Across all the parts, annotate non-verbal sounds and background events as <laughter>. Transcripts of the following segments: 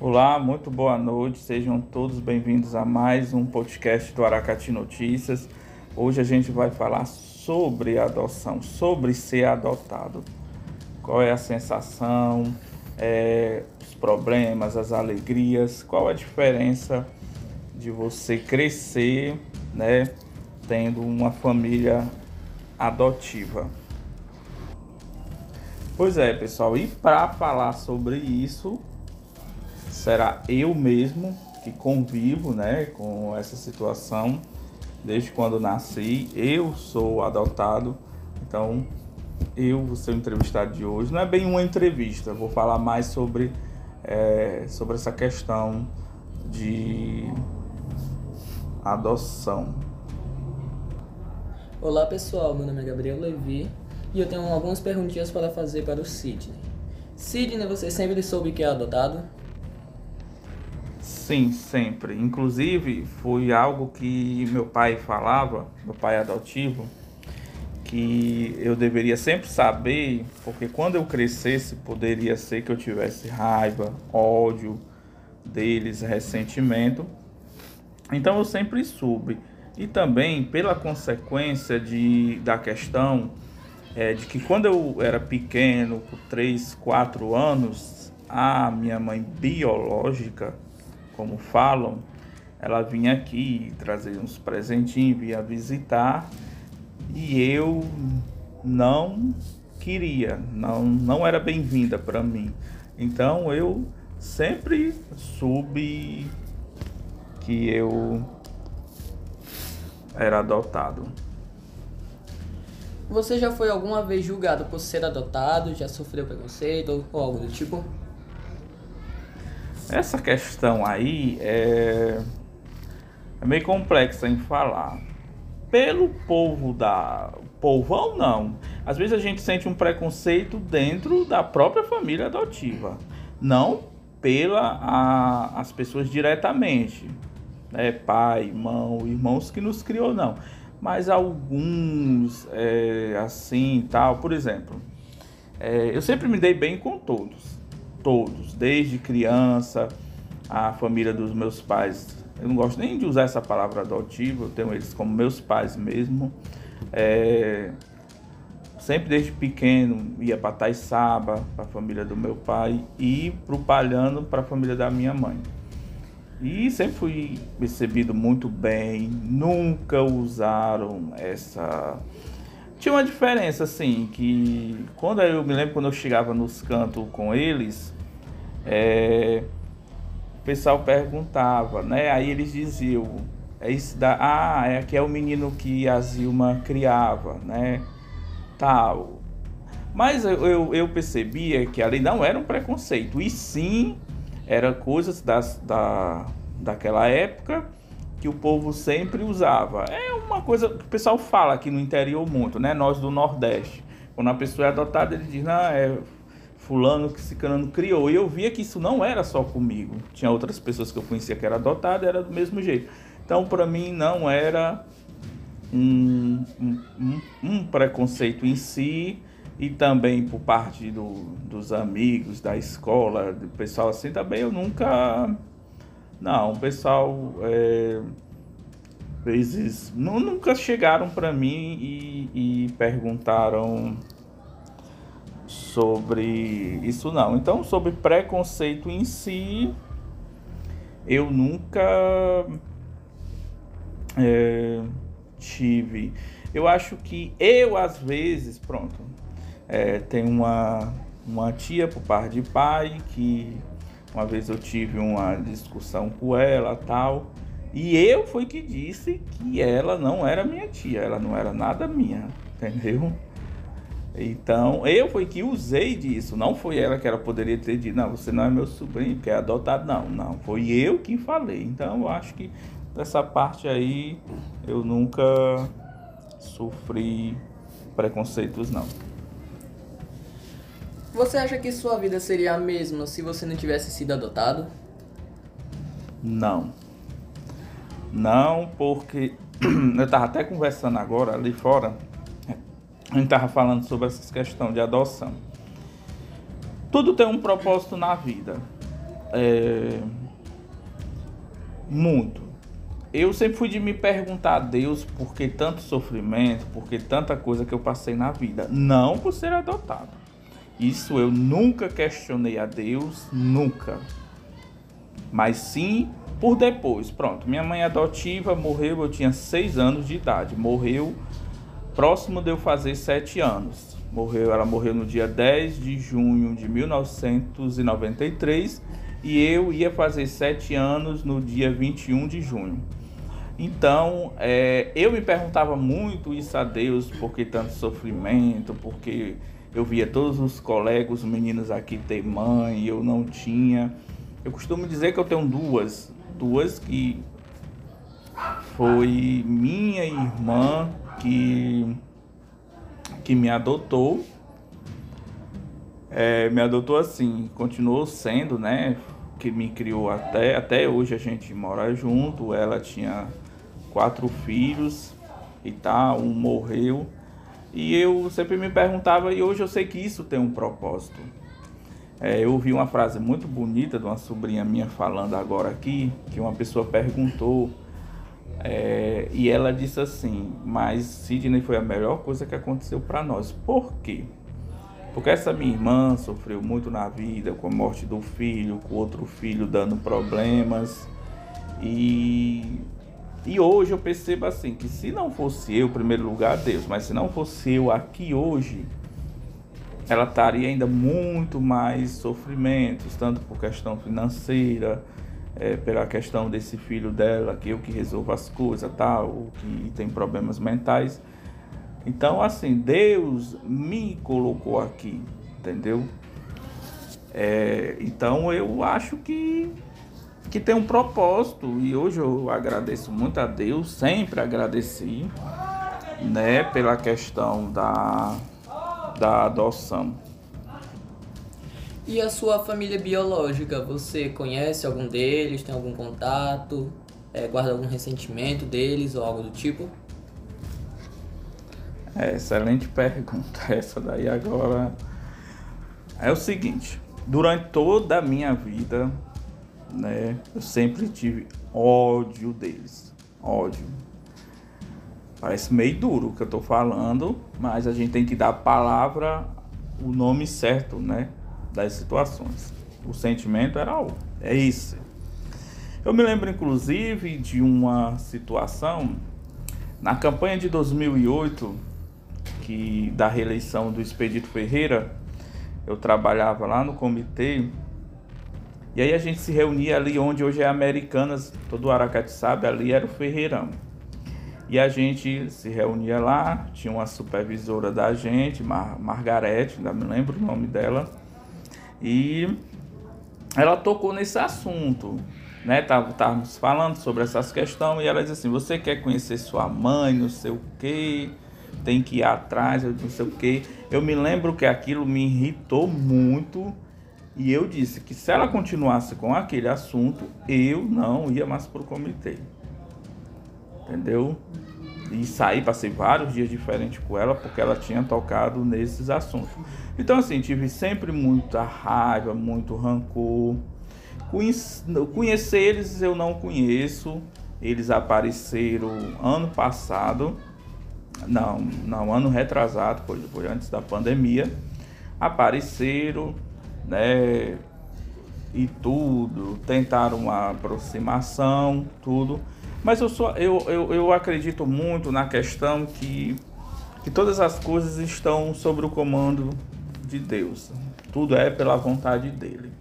Olá, muito boa noite. Sejam todos bem-vindos a mais um podcast do Aracati Notícias. Hoje a gente vai falar sobre adoção, sobre ser adotado. Qual é a sensação, é, os problemas, as alegrias, qual a diferença de você crescer, né, tendo uma família adotiva. Pois é, pessoal, e para falar sobre isso, será eu mesmo que convivo, né, com essa situação desde quando nasci. Eu sou adotado, então eu vou ser o entrevistado de hoje. Não é bem uma entrevista, vou falar mais sobre, é, sobre essa questão de adoção. Olá pessoal, meu nome é Gabriel Levi e eu tenho algumas perguntinhas para fazer para o Sidney. Sidney, você sempre soube que é adotado? Sim, sempre. Inclusive, foi algo que meu pai falava, meu pai adotivo, que eu deveria sempre saber, porque quando eu crescesse, poderia ser que eu tivesse raiva, ódio deles, ressentimento. Então eu sempre soube. E também pela consequência de, da questão é, de que quando eu era pequeno, com 3, 4 anos, a minha mãe biológica como falam, ela vinha aqui trazer uns presentinhos, vinha visitar e eu não queria, não, não era bem-vinda para mim. Então eu sempre soube que eu era adotado. Você já foi alguma vez julgado por ser adotado? Já sofreu preconceito ou algo do tipo? Essa questão aí é, é meio complexa em falar. Pelo povo da. Povão, não. Às vezes a gente sente um preconceito dentro da própria família adotiva. Não pela a, as pessoas diretamente. Né? Pai, irmão, irmãos que nos criou, não. Mas alguns, é, assim tal. Por exemplo, é, eu sempre me dei bem com todos todos, desde criança, a família dos meus pais. Eu não gosto nem de usar essa palavra adotivo, eu tenho eles como meus pais mesmo. É, sempre desde pequeno ia para Taiçaba, para a família do meu pai, e para o Palhano, para a família da minha mãe. E sempre fui recebido muito bem, nunca usaram essa tinha uma diferença, assim, que quando eu me lembro quando eu chegava nos cantos com eles, é, o pessoal perguntava, né? Aí eles diziam, é isso da, ah, é que é o menino que a Zilma criava, né? Tal. Mas eu, eu, eu percebia que ali não era um preconceito, e sim era coisas das, da, daquela época que o povo sempre usava. É uma coisa que o pessoal fala aqui no interior muito, né? Nós do Nordeste. Quando a pessoa é adotada, ele diz, não, é fulano que ciclano criou. E eu via que isso não era só comigo. Tinha outras pessoas que eu conhecia que era adotada, era do mesmo jeito. Então, para mim, não era um, um, um, preconceito em si e também por parte do, dos amigos, da escola, do pessoal assim, também eu nunca não, o pessoal é, vezes nunca chegaram para mim e, e, perguntaram sobre isso não. Então sobre preconceito em si eu nunca é, tive. Eu acho que eu às vezes pronto é, tem uma uma tia por parte de pai que uma vez eu tive uma discussão com ela tal. E eu fui que disse que ela não era minha tia, ela não era nada minha, entendeu? Então, eu fui que usei disso, não foi ela que ela poderia ter dito, não, você não é meu sobrinho, que é adotado, não, não, foi eu que falei. Então, eu acho que dessa parte aí eu nunca sofri preconceitos, não. Você acha que sua vida seria a mesma se você não tivesse sido adotado? Não. Não, porque <clears throat> eu estava até conversando agora ali fora, a gente estava falando sobre essa questão de adoção. tudo tem um propósito na vida. É... Muito. Eu sempre fui de me perguntar a Deus por que tanto sofrimento, por que tanta coisa que eu passei na vida. Não por ser adotado. Isso eu nunca questionei a Deus, nunca. Mas sim por depois. Pronto, minha mãe adotiva morreu, eu tinha seis anos de idade. Morreu próximo de eu fazer sete anos. Morreu, ela morreu no dia 10 de junho de 1993 e eu ia fazer sete anos no dia 21 de junho. Então, é, eu me perguntava muito isso a Deus, por que tanto sofrimento, porque eu via todos os colegas, os meninos aqui ter mãe, eu não tinha. Eu costumo dizer que eu tenho duas, duas que foi minha irmã que que me adotou. É, me adotou assim, continuou sendo, né? Que me criou até, até hoje a gente mora junto. Ela tinha quatro filhos e tal, um morreu. E eu sempre me perguntava, e hoje eu sei que isso tem um propósito. É, eu ouvi uma frase muito bonita de uma sobrinha minha falando agora aqui, que uma pessoa perguntou é, e ela disse assim: Mas Sidney foi a melhor coisa que aconteceu para nós. Por quê? Porque essa minha irmã sofreu muito na vida com a morte do filho, com outro filho dando problemas. E, e hoje eu percebo assim: que se não fosse eu, em primeiro lugar, Deus, mas se não fosse eu aqui hoje, ela estaria ainda muito mais sofrimentos, tanto por questão financeira é, pela questão desse filho dela, que eu que resolvo as coisas, tal, que tem problemas mentais. Então, assim, Deus me colocou aqui, entendeu? É, então, eu acho que, que tem um propósito e hoje eu agradeço muito a Deus, sempre agradeci, né, pela questão da, da adoção. E a sua família biológica, você conhece algum deles, tem algum contato, é, guarda algum ressentimento deles ou algo do tipo? É, excelente pergunta <laughs> essa daí agora. É o seguinte, durante toda a minha vida, né, eu sempre tive ódio deles, ódio. Parece meio duro o que eu tô falando, mas a gente tem que dar a palavra, o nome certo, né? das situações. O sentimento era o, é isso. Eu me lembro inclusive de uma situação na campanha de 2008 que da reeleição do Expedito Ferreira, eu trabalhava lá no comitê e aí a gente se reunia ali onde hoje é Americanas, todo Aracati sabe, ali era o Ferreirão. E a gente se reunia lá, tinha uma supervisora da gente, Mar Margarete, ainda me lembro o nome dela. E ela tocou nesse assunto, né? Estávamos falando sobre essas questões e ela disse assim: você quer conhecer sua mãe, não sei o que, tem que ir atrás, não sei o que. Eu me lembro que aquilo me irritou muito e eu disse que se ela continuasse com aquele assunto, eu não ia mais para o comitê. Entendeu? E saí, passei vários dias diferentes com ela porque ela tinha tocado nesses assuntos. Então, assim, tive sempre muita raiva, muito rancor. Conhecer eles eu não conheço. Eles apareceram ano passado. Não, não, ano retrasado, foi, foi antes da pandemia. Apareceram, né? E tudo, tentaram uma aproximação, tudo. Mas eu, sou, eu, eu, eu acredito muito na questão que, que todas as coisas estão sob o comando de Deus. Tudo é pela vontade dele.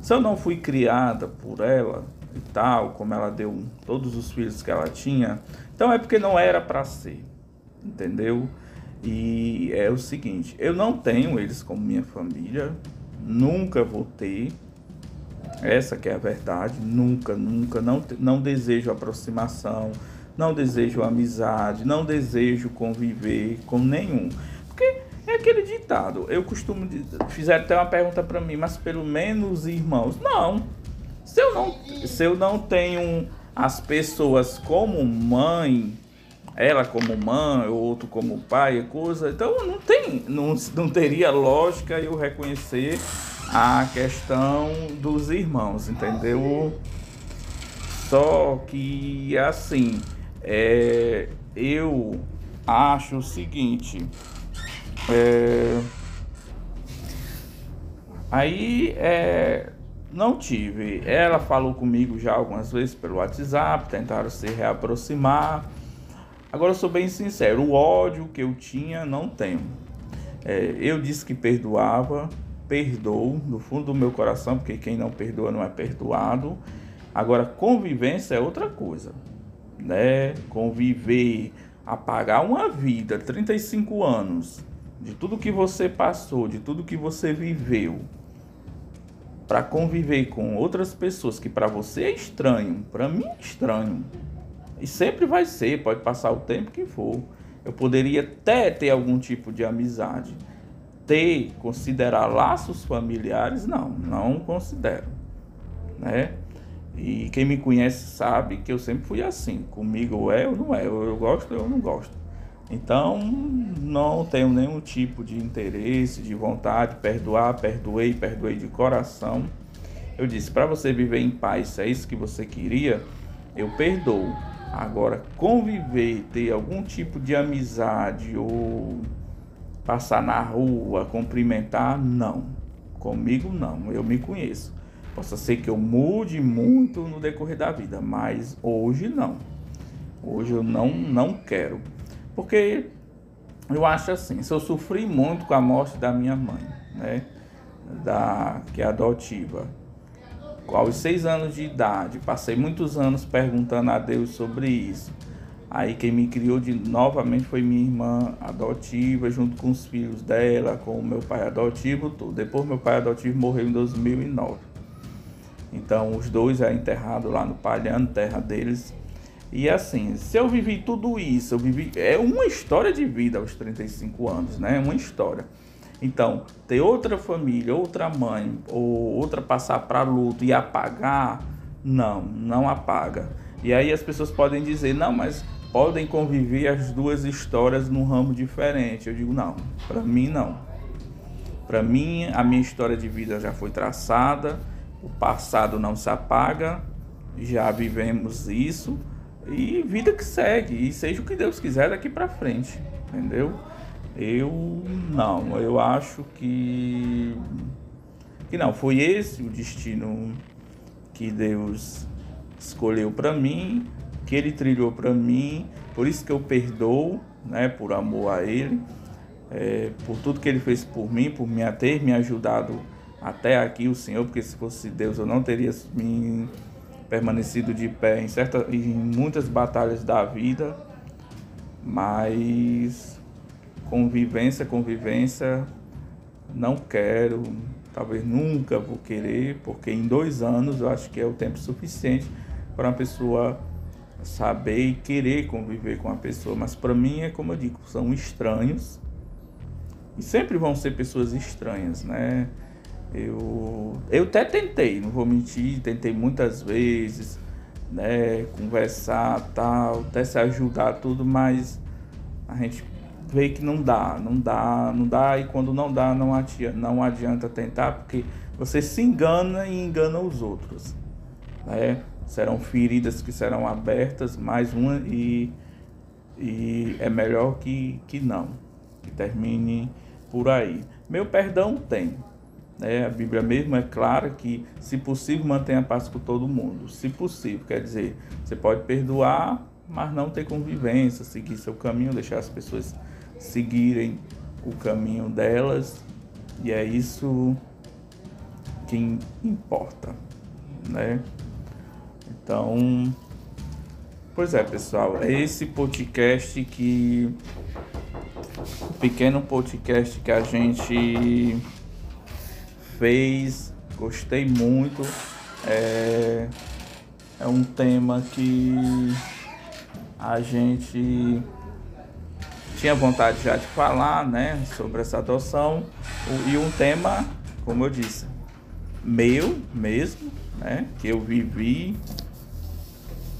Se eu não fui criada por ela e tal, como ela deu todos os filhos que ela tinha, então é porque não era para ser. Entendeu? E é o seguinte, eu não tenho eles como minha família, nunca vou ter, essa que é a verdade. Nunca, nunca. Não, não desejo aproximação, não desejo amizade, não desejo conviver com nenhum. Porque é aquele ditado. Eu costumo. Fizeram até uma pergunta para mim, mas pelo menos irmãos. Não. Se eu não, se eu não tenho as pessoas como mãe, ela como mãe, outro como pai, coisa. Então não tem, não, não teria lógica eu reconhecer a questão dos irmãos, entendeu? Só que assim, é, eu acho o seguinte. É, aí é, não tive. Ela falou comigo já algumas vezes pelo WhatsApp, tentaram se reaproximar. Agora sou bem sincero, o ódio que eu tinha não tenho. É, eu disse que perdoava, perdoo do fundo do meu coração, porque quem não perdoa não é perdoado. Agora convivência é outra coisa, né? Conviver, apagar uma vida, 35 anos, de tudo que você passou, de tudo que você viveu, para conviver com outras pessoas que para você é estranho, para mim é estranho e sempre vai ser, pode passar o tempo que for. Eu poderia até ter algum tipo de amizade. Ter, considerar laços familiares, não, não considero. Né? E quem me conhece sabe que eu sempre fui assim. Comigo é ou não é, eu gosto ou não gosto. Então, não tenho nenhum tipo de interesse, de vontade, perdoar, perdoei, perdoei de coração. Eu disse, para você viver em paz, se é isso que você queria, eu perdoo. Agora, conviver, ter algum tipo de amizade ou passar na rua, cumprimentar, não. Comigo não, eu me conheço. Possa ser que eu mude muito no decorrer da vida, mas hoje não. Hoje eu não, não quero. Porque eu acho assim, se eu sofri muito com a morte da minha mãe, né? Da, que é adotiva aos seis anos de idade, passei muitos anos perguntando a Deus sobre isso. Aí quem me criou de novamente foi minha irmã adotiva, junto com os filhos dela, com o meu pai adotivo, tudo. Depois meu pai adotivo morreu em 2009. Então os dois é enterrado lá no Palhano, terra deles. E assim, se eu vivi tudo isso, eu vivi é uma história de vida aos 35 anos, né? Uma história. Então, ter outra família, outra mãe, ou outra passar para luto e apagar, não, não apaga. E aí as pessoas podem dizer, não, mas podem conviver as duas histórias num ramo diferente. Eu digo, não, para mim não. Para mim, a minha história de vida já foi traçada, o passado não se apaga, já vivemos isso e vida que segue, e seja o que Deus quiser daqui para frente, entendeu? Eu não, eu acho que que não, foi esse o destino que Deus escolheu para mim, que ele trilhou para mim, por isso que eu perdoo, né, por amor a ele, é, por tudo que ele fez por mim, por me ter me ajudado até aqui o Senhor, porque se fosse Deus eu não teria me permanecido de pé em certa em muitas batalhas da vida, mas convivência, convivência, não quero, talvez nunca vou querer, porque em dois anos eu acho que é o tempo suficiente para uma pessoa saber e querer conviver com a pessoa. Mas para mim é como eu digo, são estranhos e sempre vão ser pessoas estranhas, né? Eu, eu até tentei, não vou mentir, tentei muitas vezes, né, conversar, tal, até se ajudar tudo, mas a gente vê que não dá, não dá, não dá, e quando não dá, não adianta, não adianta tentar, porque você se engana e engana os outros. Né? Serão feridas que serão abertas, mais uma, e, e é melhor que, que não, que termine por aí. Meu perdão tem. Né? A Bíblia mesmo é clara que, se possível, mantenha a paz com todo mundo. Se possível, quer dizer, você pode perdoar, mas não ter convivência, seguir seu caminho, deixar as pessoas seguirem o caminho delas e é isso que importa, né? Então, pois é, pessoal, é esse podcast que pequeno podcast que a gente fez, gostei muito. É, é um tema que a gente tinha vontade já de falar, né, sobre essa adoção e um tema, como eu disse, meu mesmo, né, que eu vivi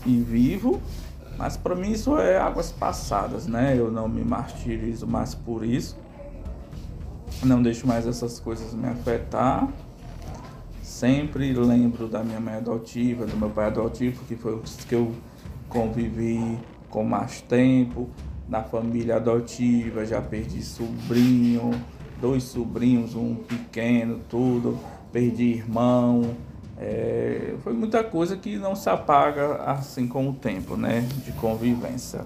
e vivo Mas para mim isso é águas passadas, né? Eu não me martirizo mais por isso. Não deixo mais essas coisas me afetar. Sempre lembro da minha mãe adotiva, do meu pai adotivo, que foi os que eu convivi com mais tempo. Na família adotiva, já perdi sobrinho, dois sobrinhos, um pequeno, tudo. Perdi irmão. É, foi muita coisa que não se apaga assim com o tempo, né? De convivência.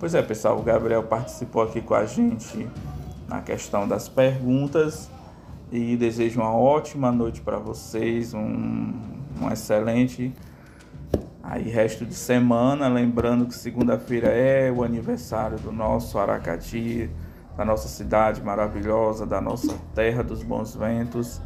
Pois é, pessoal, o Gabriel participou aqui com a gente na questão das perguntas e desejo uma ótima noite para vocês, um, um excelente aí resto de semana, lembrando que segunda-feira é o aniversário do nosso Aracati, da nossa cidade maravilhosa, da nossa terra dos bons ventos.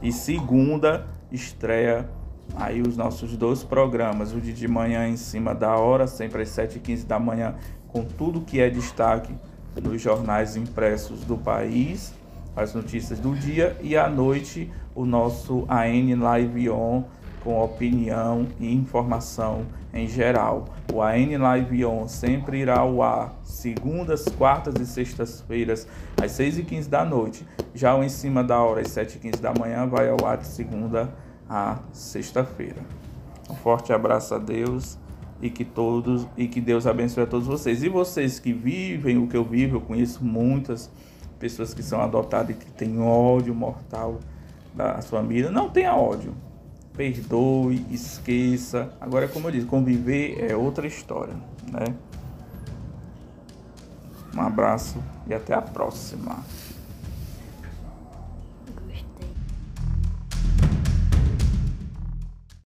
E segunda estreia aí os nossos dois programas, o de de manhã em cima da hora, sempre às 7h15 da manhã, com tudo que é destaque nos jornais impressos do país, as notícias do dia e à noite o nosso AN Live On com opinião e informação em geral. O AN Live On sempre irá ao ar segundas, quartas e sextas-feiras às 6h15 da noite. Já o Em Cima da Hora às 7h15 da manhã vai ao ar de segunda a sexta-feira. Um forte abraço a Deus e que todos e que Deus abençoe a todos vocês. E vocês que vivem o que eu vivo, eu conheço muitas pessoas que são adotadas e que têm ódio mortal da família. Não tenha ódio. Perdoe, esqueça. Agora, como eu disse, conviver é outra história, né? Um abraço e até a próxima.